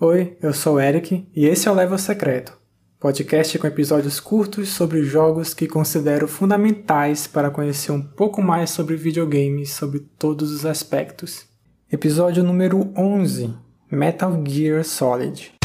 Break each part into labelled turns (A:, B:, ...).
A: Oi, eu sou o Eric e esse é o Level Secreto, podcast com episódios curtos sobre jogos que considero fundamentais para conhecer um pouco mais sobre videogames sobre todos os aspectos. Episódio número 11 Metal Gear Solid.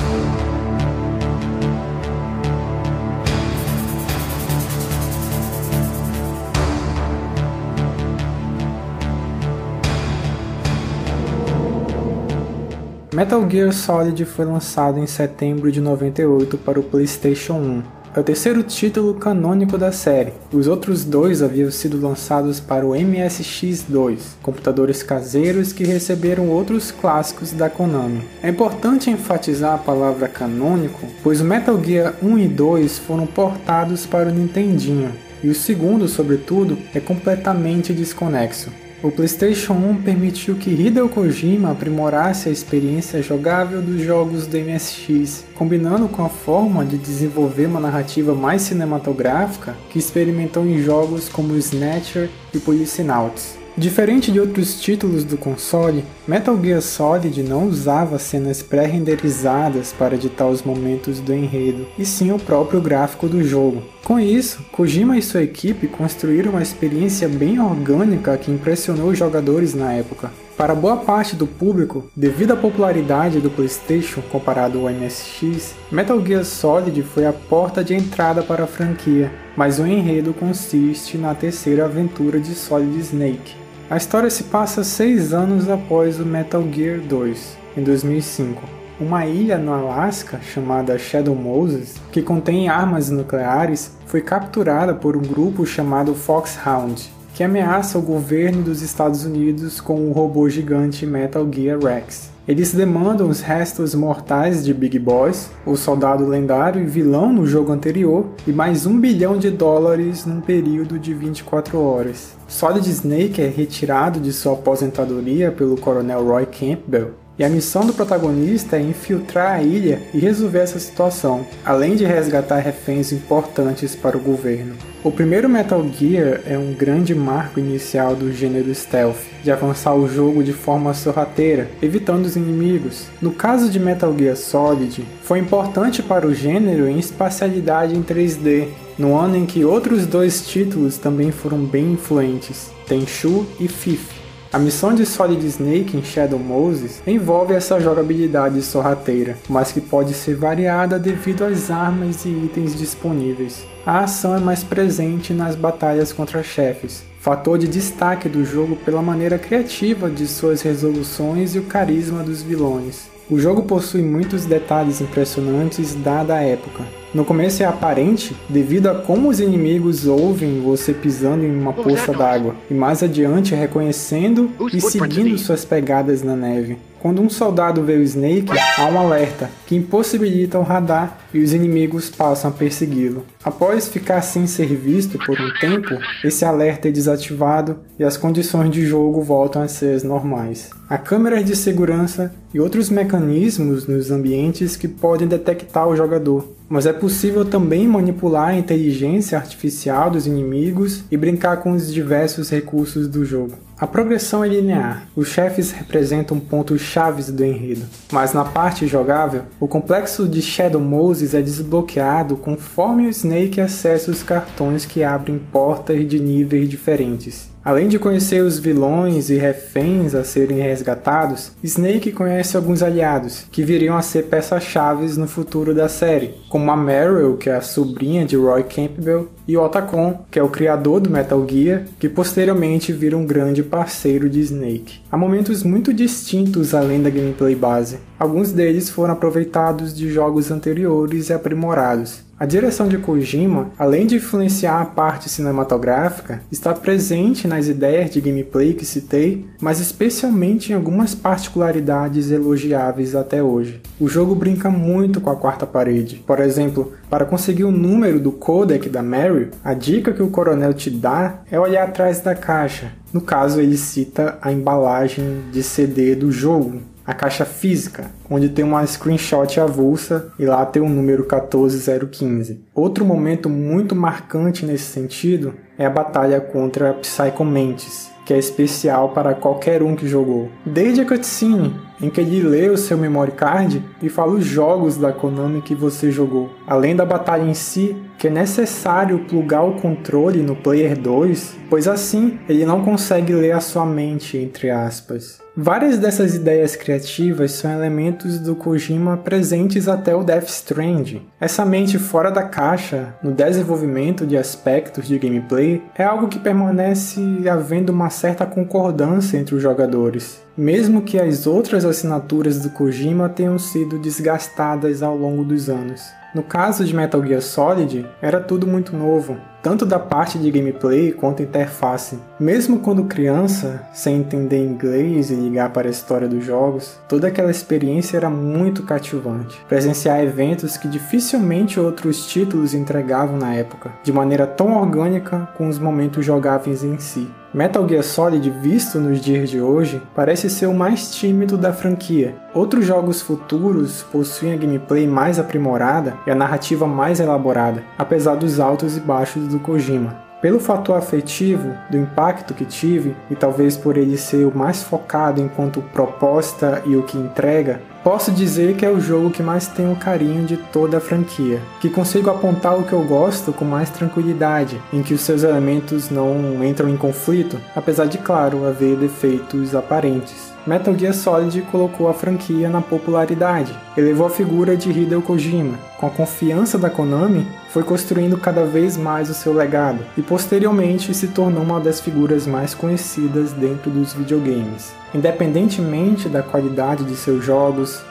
A: Metal Gear Solid foi lançado em setembro de 98 para o PlayStation 1. É o terceiro título canônico da série. Os outros dois haviam sido lançados para o MSX2, computadores caseiros que receberam outros clássicos da Konami. É importante enfatizar a palavra canônico, pois o Metal Gear 1 e 2 foram portados para o Nintendinho, e o segundo, sobretudo, é completamente desconexo. O PlayStation 1 permitiu que Hideo Kojima aprimorasse a experiência jogável dos jogos do MSX, combinando com a forma de desenvolver uma narrativa mais cinematográfica que experimentou em jogos como Snatcher e Policenauts. Diferente de outros títulos do console, Metal Gear Solid não usava cenas pré-renderizadas para editar os momentos do enredo, e sim o próprio gráfico do jogo. Com isso, Kojima e sua equipe construíram uma experiência bem orgânica que impressionou os jogadores na época. Para boa parte do público, devido à popularidade do PlayStation comparado ao MSX, Metal Gear Solid foi a porta de entrada para a franquia, mas o enredo consiste na terceira aventura de Solid Snake, a história se passa seis anos após o Metal Gear 2, em 2005. Uma ilha no Alasca chamada Shadow Moses, que contém armas nucleares, foi capturada por um grupo chamado Foxhound, que ameaça o governo dos Estados Unidos com o robô gigante Metal Gear Rex. Eles demandam os restos mortais de Big Boss, o soldado lendário e vilão no jogo anterior, e mais um bilhão de dólares num período de 24 horas. Solid Snake é retirado de sua aposentadoria pelo coronel Roy Campbell e a missão do protagonista é infiltrar a ilha e resolver essa situação, além de resgatar reféns importantes para o governo. O primeiro Metal Gear é um grande marco inicial do gênero stealth, de avançar o jogo de forma sorrateira, evitando os inimigos. No caso de Metal Gear Solid, foi importante para o gênero em espacialidade em 3D, no ano em que outros dois títulos também foram bem influentes, Tenchu e Fifth. A missão de Solid Snake em Shadow Moses envolve essa jogabilidade sorrateira, mas que pode ser variada devido às armas e itens disponíveis. A ação é mais presente nas batalhas contra chefes, fator de destaque do jogo pela maneira criativa de suas resoluções e o carisma dos vilões. O jogo possui muitos detalhes impressionantes dada a época, no começo é aparente devido a como os inimigos ouvem você pisando em uma poça d'água, e mais adiante reconhecendo e seguindo suas pegadas na neve. Quando um soldado vê o Snake, há um alerta que impossibilita o radar e os inimigos passam a persegui-lo. Após ficar sem ser visto por um tempo, esse alerta é desativado e as condições de jogo voltam a ser as normais. Há câmeras de segurança e outros mecanismos nos ambientes que podem detectar o jogador, mas é possível também manipular a inteligência artificial dos inimigos e brincar com os diversos recursos do jogo. A progressão é linear, os chefes representam pontos chaves do enredo, mas na parte jogável, o complexo de Shadow Moses é desbloqueado conforme o Snake acessa os cartões que abrem portas de níveis diferentes. Além de conhecer os vilões e reféns a serem resgatados, Snake conhece alguns aliados, que viriam a ser peças-chave no futuro da série, como a Meryl, que é a sobrinha de Roy Campbell, e o Otacon, que é o criador do Metal Gear, que posteriormente vira um grande parceiro de Snake. Há momentos muito distintos além da gameplay base. Alguns deles foram aproveitados de jogos anteriores e aprimorados, a direção de Kojima, além de influenciar a parte cinematográfica, está presente nas ideias de gameplay que citei, mas especialmente em algumas particularidades elogiáveis até hoje. O jogo brinca muito com a quarta parede. Por exemplo, para conseguir o número do codec da Mary, a dica que o coronel te dá é olhar atrás da caixa. No caso, ele cita a embalagem de CD do jogo, a caixa física, onde tem uma screenshot avulsa e lá tem o número 14015. Outro momento muito marcante nesse sentido é a batalha contra Psycho Mantis, que é especial para qualquer um que jogou. Desde a cutscene, em que ele lê o seu memory card e fala os jogos da Konami que você jogou. Além da batalha em si, que é necessário plugar o controle no Player 2, pois assim ele não consegue ler a sua mente, entre aspas. Várias dessas ideias criativas são elementos do Kojima presentes até o Death Stranding. Essa mente fora da caixa, no desenvolvimento de aspectos de gameplay, é algo que permanece havendo uma certa concordância entre os jogadores mesmo que as outras assinaturas do Kojima tenham sido desgastadas ao longo dos anos. No caso de Metal Gear Solid, era tudo muito novo, tanto da parte de gameplay quanto interface. Mesmo quando criança, sem entender inglês e ligar para a história dos jogos, toda aquela experiência era muito cativante. Presenciar eventos que dificilmente outros títulos entregavam na época, de maneira tão orgânica com os momentos jogáveis em si. Metal Gear Solid, visto nos dias de hoje, parece ser o mais tímido da franquia. Outros jogos futuros possuem a gameplay mais aprimorada e a narrativa mais elaborada, apesar dos altos e baixos do Kojima. Pelo fator afetivo, do impacto que tive, e talvez por ele ser o mais focado enquanto proposta e o que entrega, posso dizer que é o jogo que mais tenho carinho de toda a franquia, que consigo apontar o que eu gosto com mais tranquilidade, em que os seus elementos não entram em conflito, apesar de, claro, haver defeitos aparentes. Metal Gear Solid colocou a franquia na popularidade, elevou a figura de Hideo Kojima. Com a confiança da Konami, foi construindo cada vez mais o seu legado e posteriormente se tornou uma das figuras mais conhecidas dentro dos videogames. Independentemente da qualidade de seus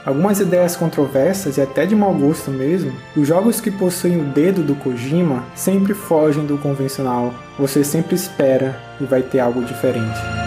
A: algumas ideias controversas e até de mau gosto mesmo, os jogos que possuem o dedo do Kojima sempre fogem do convencional. Você sempre espera e vai ter algo diferente.